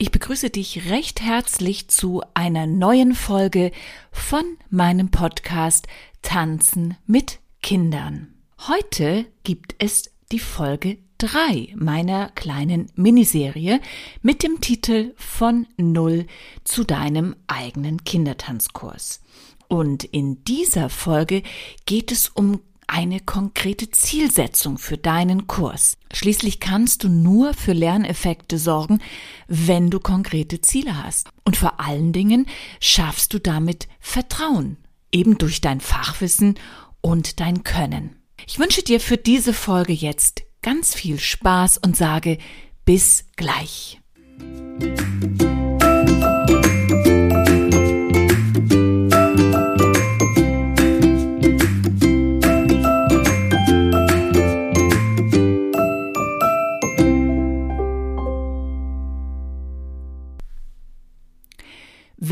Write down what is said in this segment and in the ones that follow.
Ich begrüße dich recht herzlich zu einer neuen Folge von meinem Podcast Tanzen mit Kindern. Heute gibt es die Folge 3 meiner kleinen Miniserie mit dem Titel Von Null zu deinem eigenen Kindertanzkurs. Und in dieser Folge geht es um eine konkrete Zielsetzung für deinen Kurs. Schließlich kannst du nur für Lerneffekte sorgen, wenn du konkrete Ziele hast. Und vor allen Dingen schaffst du damit Vertrauen, eben durch dein Fachwissen und dein Können. Ich wünsche dir für diese Folge jetzt ganz viel Spaß und sage bis gleich.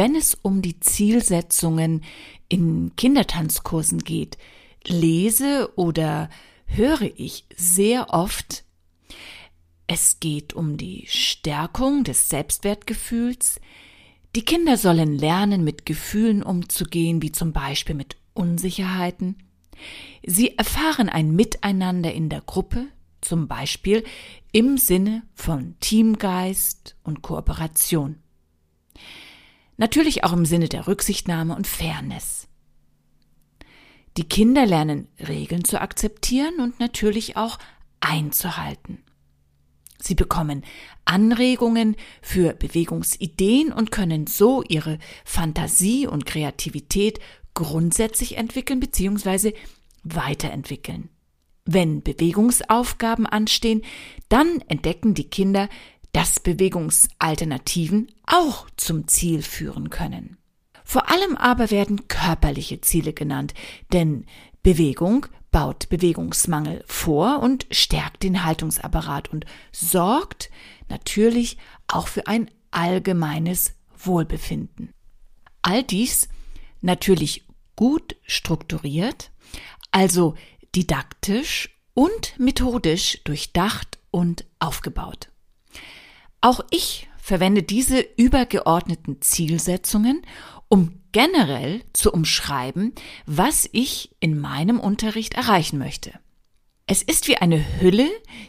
Wenn es um die Zielsetzungen in Kindertanzkursen geht, lese oder höre ich sehr oft, es geht um die Stärkung des Selbstwertgefühls, die Kinder sollen lernen, mit Gefühlen umzugehen, wie zum Beispiel mit Unsicherheiten. Sie erfahren ein Miteinander in der Gruppe, zum Beispiel im Sinne von Teamgeist und Kooperation. Natürlich auch im Sinne der Rücksichtnahme und Fairness. Die Kinder lernen Regeln zu akzeptieren und natürlich auch einzuhalten. Sie bekommen Anregungen für Bewegungsideen und können so ihre Fantasie und Kreativität grundsätzlich entwickeln bzw. weiterentwickeln. Wenn Bewegungsaufgaben anstehen, dann entdecken die Kinder dass Bewegungsalternativen auch zum Ziel führen können. Vor allem aber werden körperliche Ziele genannt, denn Bewegung baut Bewegungsmangel vor und stärkt den Haltungsapparat und sorgt natürlich auch für ein allgemeines Wohlbefinden. All dies natürlich gut strukturiert, also didaktisch und methodisch durchdacht und aufgebaut. Auch ich verwende diese übergeordneten Zielsetzungen, um generell zu umschreiben, was ich in meinem Unterricht erreichen möchte. Es ist wie eine Hülle,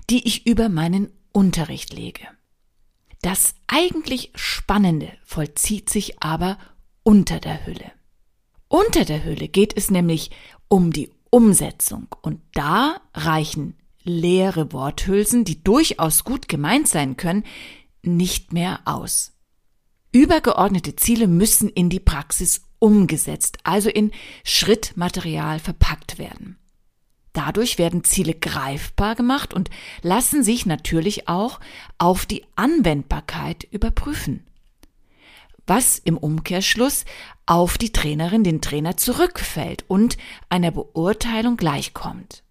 die ich über meinen Unterricht lege. Das eigentlich Spannende vollzieht sich aber unter der Hülle. Unter der Hülle geht es nämlich um die Umsetzung und da reichen leere Worthülsen, die durchaus gut gemeint sein können, nicht mehr aus. Übergeordnete Ziele müssen in die Praxis umgesetzt, also in Schrittmaterial verpackt werden. Dadurch werden Ziele greifbar gemacht und lassen sich natürlich auch auf die Anwendbarkeit überprüfen. Was im Umkehrschluss auf die Trainerin, den Trainer zurückfällt und einer Beurteilung gleichkommt.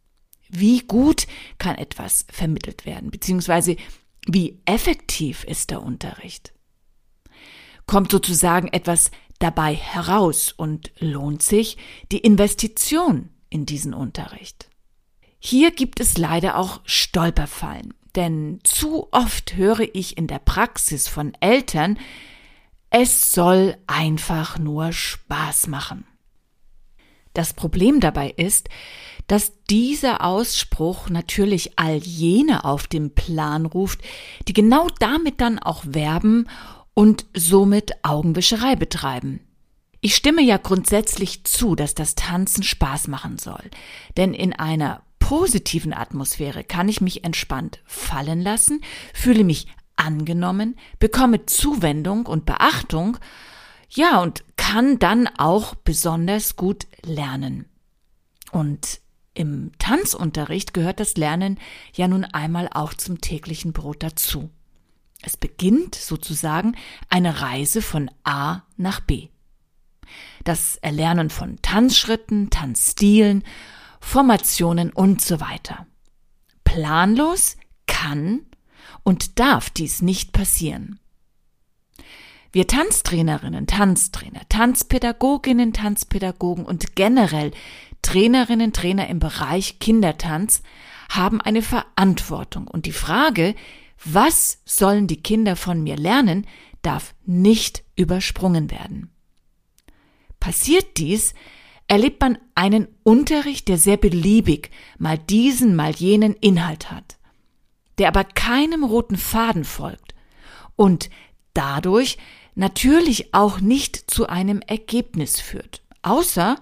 Wie gut kann etwas vermittelt werden, beziehungsweise wie effektiv ist der Unterricht? Kommt sozusagen etwas dabei heraus und lohnt sich die Investition in diesen Unterricht? Hier gibt es leider auch Stolperfallen, denn zu oft höre ich in der Praxis von Eltern, es soll einfach nur Spaß machen. Das Problem dabei ist, dass dieser Ausspruch natürlich all jene auf den Plan ruft, die genau damit dann auch werben und somit Augenwischerei betreiben. Ich stimme ja grundsätzlich zu, dass das Tanzen Spaß machen soll, denn in einer positiven Atmosphäre kann ich mich entspannt fallen lassen, fühle mich angenommen, bekomme Zuwendung und Beachtung, ja, und kann dann auch besonders gut lernen. Und im Tanzunterricht gehört das Lernen ja nun einmal auch zum täglichen Brot dazu. Es beginnt sozusagen eine Reise von A nach B. Das Erlernen von Tanzschritten, Tanzstilen, Formationen und so weiter. Planlos kann und darf dies nicht passieren. Wir Tanztrainerinnen, Tanztrainer, Tanzpädagoginnen, Tanzpädagogen und generell Trainerinnen, Trainer im Bereich Kindertanz haben eine Verantwortung und die Frage, was sollen die Kinder von mir lernen, darf nicht übersprungen werden. Passiert dies, erlebt man einen Unterricht, der sehr beliebig mal diesen, mal jenen Inhalt hat, der aber keinem roten Faden folgt und dadurch natürlich auch nicht zu einem Ergebnis führt, außer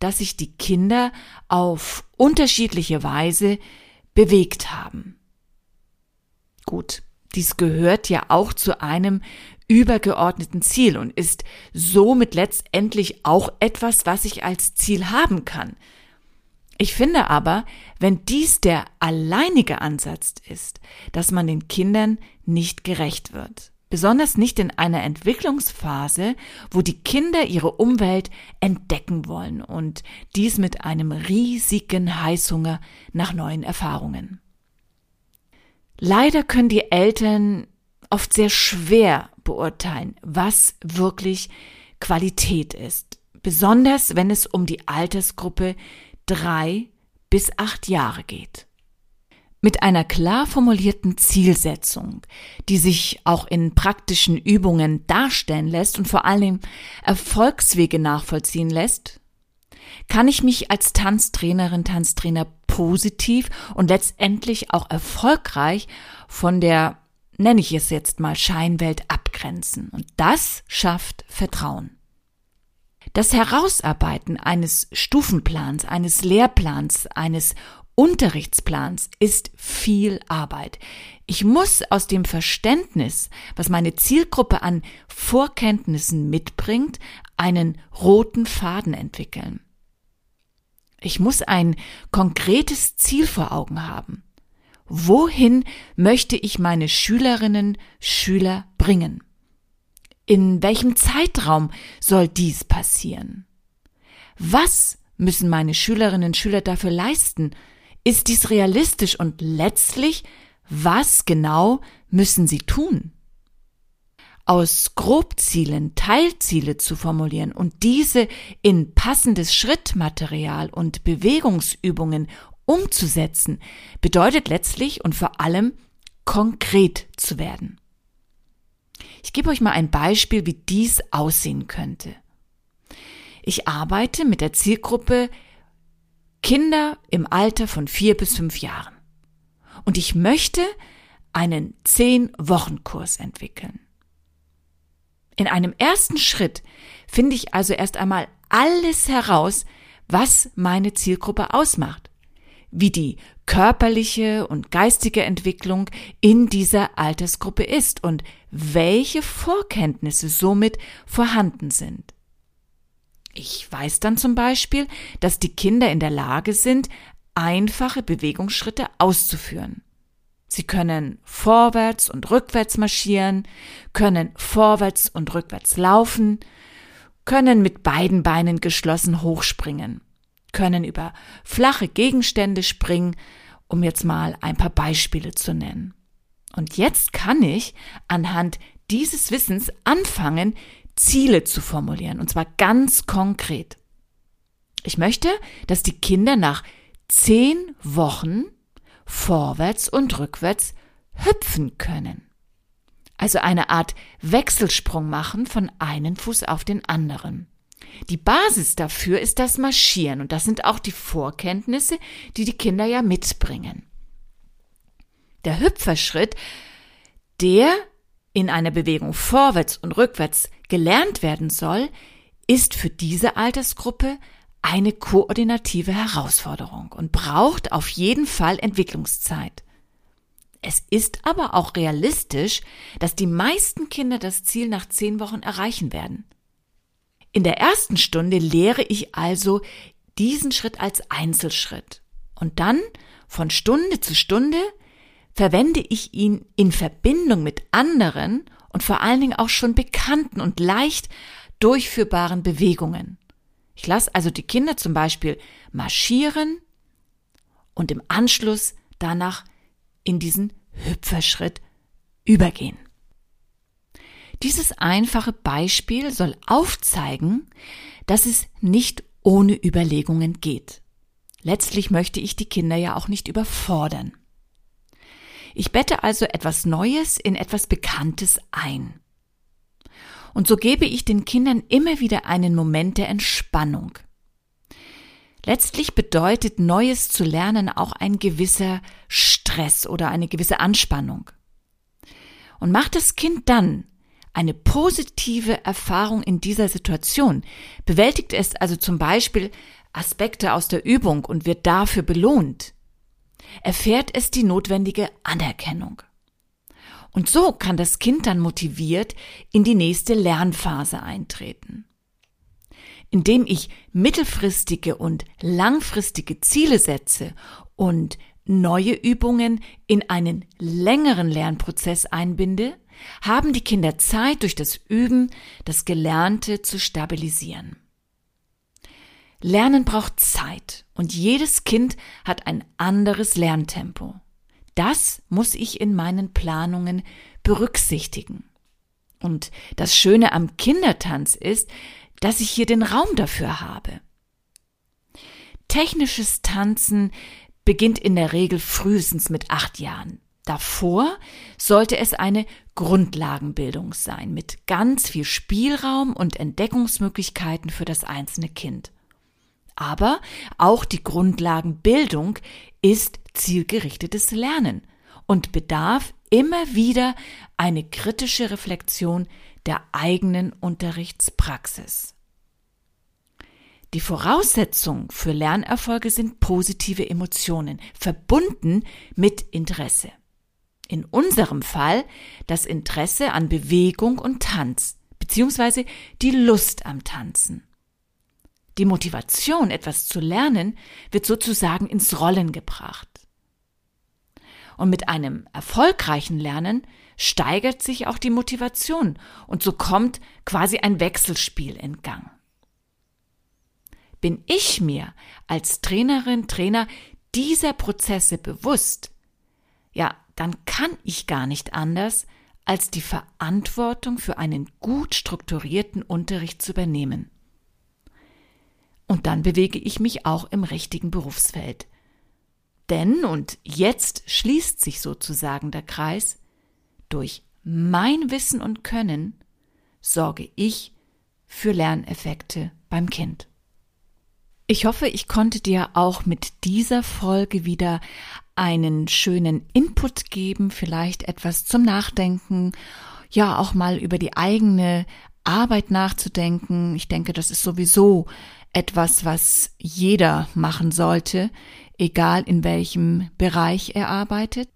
dass sich die Kinder auf unterschiedliche Weise bewegt haben. Gut, dies gehört ja auch zu einem übergeordneten Ziel und ist somit letztendlich auch etwas, was ich als Ziel haben kann. Ich finde aber, wenn dies der alleinige Ansatz ist, dass man den Kindern nicht gerecht wird. Besonders nicht in einer Entwicklungsphase, wo die Kinder ihre Umwelt entdecken wollen und dies mit einem riesigen Heißhunger nach neuen Erfahrungen. Leider können die Eltern oft sehr schwer beurteilen, was wirklich Qualität ist, besonders wenn es um die Altersgruppe drei bis acht Jahre geht. Mit einer klar formulierten Zielsetzung, die sich auch in praktischen Übungen darstellen lässt und vor allem Erfolgswege nachvollziehen lässt, kann ich mich als Tanztrainerin, Tanztrainer positiv und letztendlich auch erfolgreich von der, nenne ich es jetzt mal, Scheinwelt abgrenzen. Und das schafft Vertrauen. Das Herausarbeiten eines Stufenplans, eines Lehrplans, eines Unterrichtsplans ist viel Arbeit. Ich muss aus dem Verständnis, was meine Zielgruppe an Vorkenntnissen mitbringt, einen roten Faden entwickeln. Ich muss ein konkretes Ziel vor Augen haben. Wohin möchte ich meine Schülerinnen, Schüler bringen? In welchem Zeitraum soll dies passieren? Was müssen meine Schülerinnen und Schüler dafür leisten, ist dies realistisch und letztlich, was genau müssen sie tun? Aus Grobzielen Teilziele zu formulieren und diese in passendes Schrittmaterial und Bewegungsübungen umzusetzen, bedeutet letztlich und vor allem konkret zu werden. Ich gebe euch mal ein Beispiel, wie dies aussehen könnte. Ich arbeite mit der Zielgruppe Kinder im Alter von vier bis fünf Jahren. Und ich möchte einen Zehn-Wochen-Kurs entwickeln. In einem ersten Schritt finde ich also erst einmal alles heraus, was meine Zielgruppe ausmacht, wie die körperliche und geistige Entwicklung in dieser Altersgruppe ist und welche Vorkenntnisse somit vorhanden sind. Ich weiß dann zum Beispiel, dass die Kinder in der Lage sind, einfache Bewegungsschritte auszuführen. Sie können vorwärts und rückwärts marschieren, können vorwärts und rückwärts laufen, können mit beiden Beinen geschlossen hochspringen, können über flache Gegenstände springen, um jetzt mal ein paar Beispiele zu nennen. Und jetzt kann ich anhand dieses Wissens anfangen, Ziele zu formulieren, und zwar ganz konkret. Ich möchte, dass die Kinder nach zehn Wochen vorwärts und rückwärts hüpfen können. Also eine Art Wechselsprung machen von einem Fuß auf den anderen. Die Basis dafür ist das Marschieren und das sind auch die Vorkenntnisse, die die Kinder ja mitbringen. Der Hüpferschritt, der in einer Bewegung vorwärts und rückwärts gelernt werden soll, ist für diese Altersgruppe eine koordinative Herausforderung und braucht auf jeden Fall Entwicklungszeit. Es ist aber auch realistisch, dass die meisten Kinder das Ziel nach zehn Wochen erreichen werden. In der ersten Stunde lehre ich also diesen Schritt als Einzelschritt. Und dann, von Stunde zu Stunde, verwende ich ihn in Verbindung mit anderen und vor allen Dingen auch schon bekannten und leicht durchführbaren Bewegungen. Ich lasse also die Kinder zum Beispiel marschieren und im Anschluss danach in diesen Hüpferschritt übergehen. Dieses einfache Beispiel soll aufzeigen, dass es nicht ohne Überlegungen geht. Letztlich möchte ich die Kinder ja auch nicht überfordern. Ich bette also etwas Neues in etwas Bekanntes ein. Und so gebe ich den Kindern immer wieder einen Moment der Entspannung. Letztlich bedeutet Neues zu lernen auch ein gewisser Stress oder eine gewisse Anspannung. Und macht das Kind dann eine positive Erfahrung in dieser Situation, bewältigt es also zum Beispiel Aspekte aus der Übung und wird dafür belohnt, erfährt es die notwendige Anerkennung. Und so kann das Kind dann motiviert in die nächste Lernphase eintreten. Indem ich mittelfristige und langfristige Ziele setze und neue Übungen in einen längeren Lernprozess einbinde, haben die Kinder Zeit, durch das Üben das Gelernte zu stabilisieren. Lernen braucht Zeit und jedes Kind hat ein anderes Lerntempo. Das muss ich in meinen Planungen berücksichtigen. Und das Schöne am Kindertanz ist, dass ich hier den Raum dafür habe. Technisches Tanzen beginnt in der Regel frühestens mit acht Jahren. Davor sollte es eine Grundlagenbildung sein mit ganz viel Spielraum und Entdeckungsmöglichkeiten für das einzelne Kind. Aber auch die Grundlagenbildung ist zielgerichtetes Lernen und bedarf immer wieder eine kritische Reflexion der eigenen Unterrichtspraxis. Die Voraussetzung für Lernerfolge sind positive Emotionen, verbunden mit Interesse. In unserem Fall das Interesse an Bewegung und Tanz, beziehungsweise die Lust am Tanzen. Die Motivation, etwas zu lernen, wird sozusagen ins Rollen gebracht. Und mit einem erfolgreichen Lernen steigert sich auch die Motivation und so kommt quasi ein Wechselspiel in Gang. Bin ich mir als Trainerin, Trainer dieser Prozesse bewusst, ja, dann kann ich gar nicht anders, als die Verantwortung für einen gut strukturierten Unterricht zu übernehmen. Und dann bewege ich mich auch im richtigen Berufsfeld. Denn, und jetzt schließt sich sozusagen der Kreis, durch mein Wissen und Können sorge ich für Lerneffekte beim Kind. Ich hoffe, ich konnte dir auch mit dieser Folge wieder einen schönen Input geben, vielleicht etwas zum Nachdenken, ja auch mal über die eigene Arbeit nachzudenken. Ich denke, das ist sowieso etwas, was jeder machen sollte, egal in welchem Bereich er arbeitet.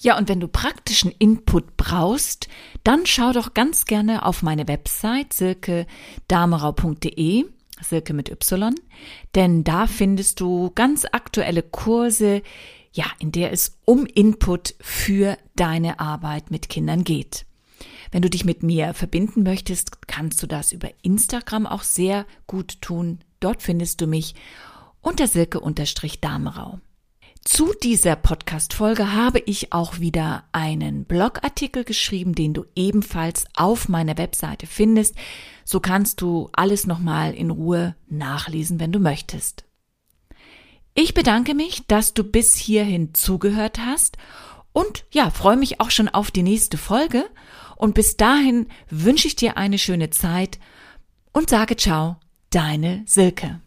Ja, und wenn du praktischen Input brauchst, dann schau doch ganz gerne auf meine Website silke-damerau.de, Silke mit Y, denn da findest du ganz aktuelle Kurse, ja, in der es um Input für deine Arbeit mit Kindern geht. Wenn du dich mit mir verbinden möchtest, kannst du das über Instagram auch sehr gut tun. Dort findest du mich unter Silke-Damerau. Zu dieser Podcast-Folge habe ich auch wieder einen Blogartikel geschrieben, den du ebenfalls auf meiner Webseite findest. So kannst du alles nochmal in Ruhe nachlesen, wenn du möchtest. Ich bedanke mich, dass du bis hierhin zugehört hast und ja, freue mich auch schon auf die nächste Folge. Und bis dahin wünsche ich dir eine schöne Zeit und sage ciao, deine Silke.